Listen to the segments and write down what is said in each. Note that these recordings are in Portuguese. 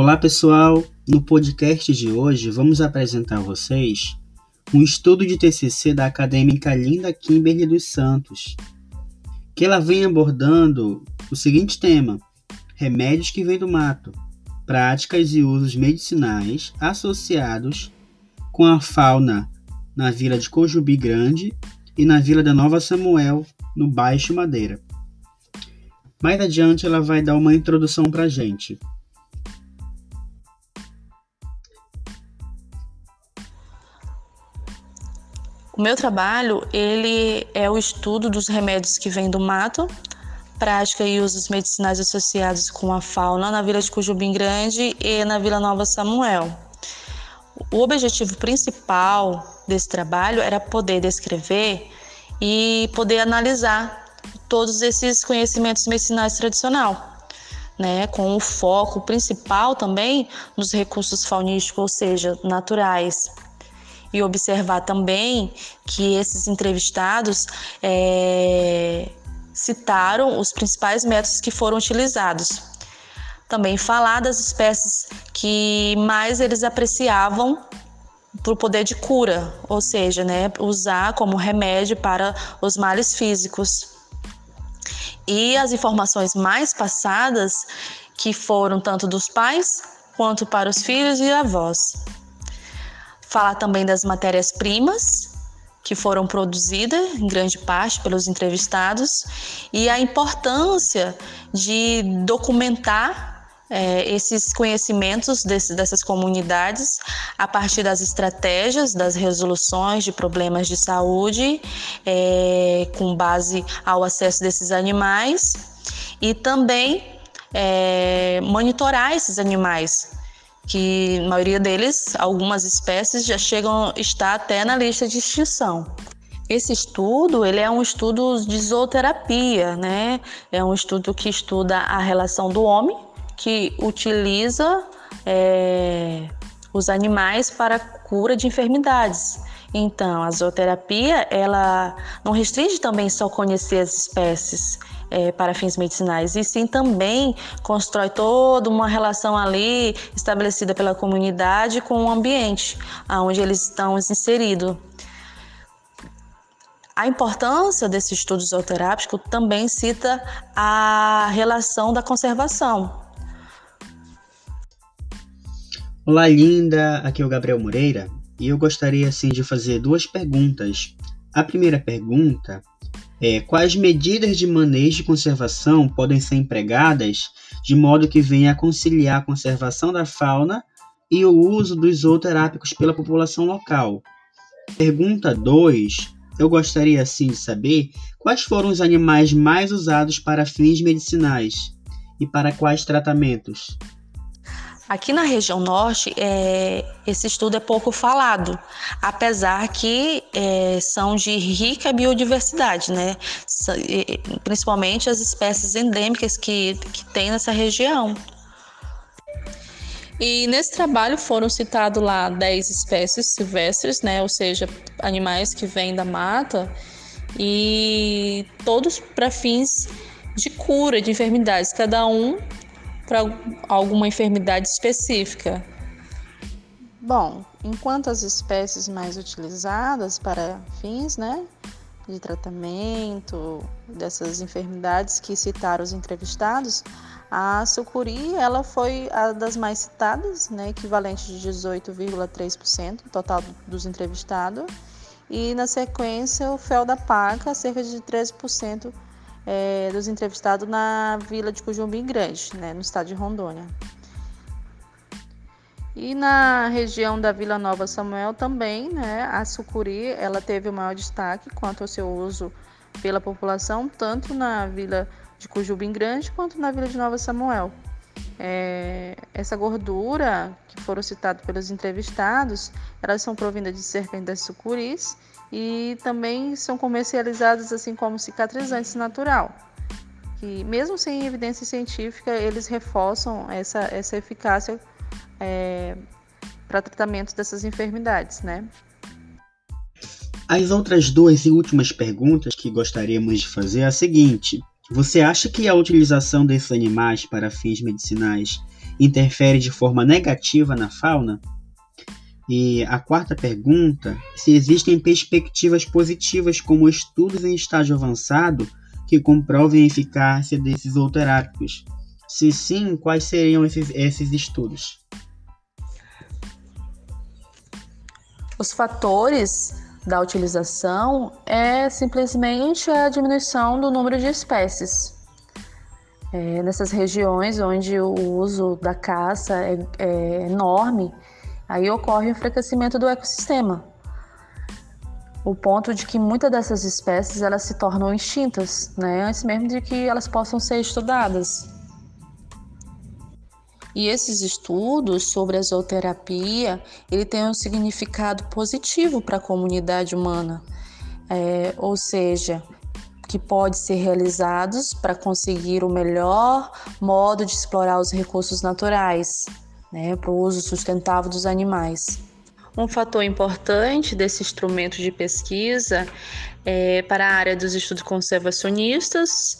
Olá pessoal, no podcast de hoje vamos apresentar a vocês um estudo de TCC da acadêmica Linda Kimberly dos Santos, que ela vem abordando o seguinte tema: remédios que vêm do mato, práticas e usos medicinais associados com a fauna na vila de Cojubi Grande e na vila da Nova Samuel, no Baixo Madeira. Mais adiante ela vai dar uma introdução para a gente. O meu trabalho, ele é o estudo dos remédios que vêm do mato, prática e usos medicinais associados com a fauna na Vila de Cujubim Grande e na Vila Nova Samuel. O objetivo principal desse trabalho era poder descrever e poder analisar todos esses conhecimentos medicinais tradicional, né, com o foco principal também nos recursos faunísticos, ou seja, naturais, e observar também que esses entrevistados é, citaram os principais métodos que foram utilizados. Também falar das espécies que mais eles apreciavam para o poder de cura, ou seja, né, usar como remédio para os males físicos. E as informações mais passadas, que foram tanto dos pais quanto para os filhos e avós falar também das matérias-primas que foram produzidas em grande parte pelos entrevistados e a importância de documentar é, esses conhecimentos desse, dessas comunidades a partir das estratégias, das resoluções de problemas de saúde, é, com base ao acesso desses animais e também é, monitorar esses animais que a maioria deles, algumas espécies já chegam a estar até na lista de extinção. Esse estudo, ele é um estudo de zooterapia, né? É um estudo que estuda a relação do homem que utiliza é, os animais para cura de enfermidades. Então, a zooterapia, ela não restringe também só conhecer as espécies, é, para fins medicinais, e sim também constrói toda uma relação ali estabelecida pela comunidade com o ambiente onde eles estão inseridos. A importância desse estudo zooterápico também cita a relação da conservação. Olá, linda! Aqui é o Gabriel Moreira e eu gostaria assim de fazer duas perguntas. A primeira pergunta é, quais medidas de manejo e conservação podem ser empregadas de modo que venha a conciliar a conservação da fauna e o uso dos zooterápicos pela população local? Pergunta 2. Eu gostaria assim de saber quais foram os animais mais usados para fins medicinais e para quais tratamentos. Aqui na região norte, é, esse estudo é pouco falado, apesar que é, são de rica biodiversidade, né? principalmente as espécies endêmicas que, que tem nessa região. E nesse trabalho foram citados lá 10 espécies silvestres, né? ou seja, animais que vêm da mata, e todos para fins de cura de enfermidades, cada um para alguma enfermidade específica? Bom, enquanto as espécies mais utilizadas para fins né, de tratamento dessas enfermidades que citaram os entrevistados, a sucuri ela foi a das mais citadas, né, equivalente de 18,3% total dos entrevistados, e na sequência o fel da paca, cerca de 13% é, dos entrevistados na vila de Cujumbim Grande, né, no estado de Rondônia. E na região da Vila Nova Samuel também, né, a sucuri ela teve o maior destaque quanto ao seu uso pela população, tanto na vila de Cujubim Grande quanto na vila de Nova Samuel. É, essa gordura que foram citadas pelos entrevistados, elas são provindas de serpentes das sucuris e também são comercializadas assim como cicatrizantes natural. Que mesmo sem evidência científica, eles reforçam essa, essa eficácia é, para tratamento dessas enfermidades, né? As outras duas e últimas perguntas que gostaríamos de fazer é a seguinte: você acha que a utilização desses animais para fins medicinais interfere de forma negativa na fauna? E a quarta pergunta, se existem perspectivas positivas como estudos em estágio avançado que comprovem a eficácia desses zooterápicos. Se sim, quais seriam esses, esses estudos? Os fatores da utilização é simplesmente a diminuição do número de espécies. É, nessas regiões onde o uso da caça é, é enorme, aí ocorre o enfraquecimento do ecossistema. O ponto de que muitas dessas espécies elas se tornam extintas, né, antes mesmo de que elas possam ser estudadas. E esses estudos sobre a zooterapia, ele tem um significado positivo para a comunidade humana, é, ou seja, que pode ser realizados para conseguir o melhor modo de explorar os recursos naturais, né, para o uso sustentável dos animais. Um fator importante desse instrumento de pesquisa é para a área dos estudos conservacionistas,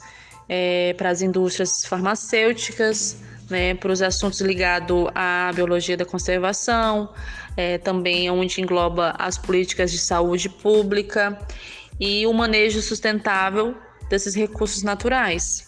é, para as indústrias farmacêuticas, né, para os assuntos ligados à biologia da conservação, é, também onde engloba as políticas de saúde pública e o manejo sustentável desses recursos naturais.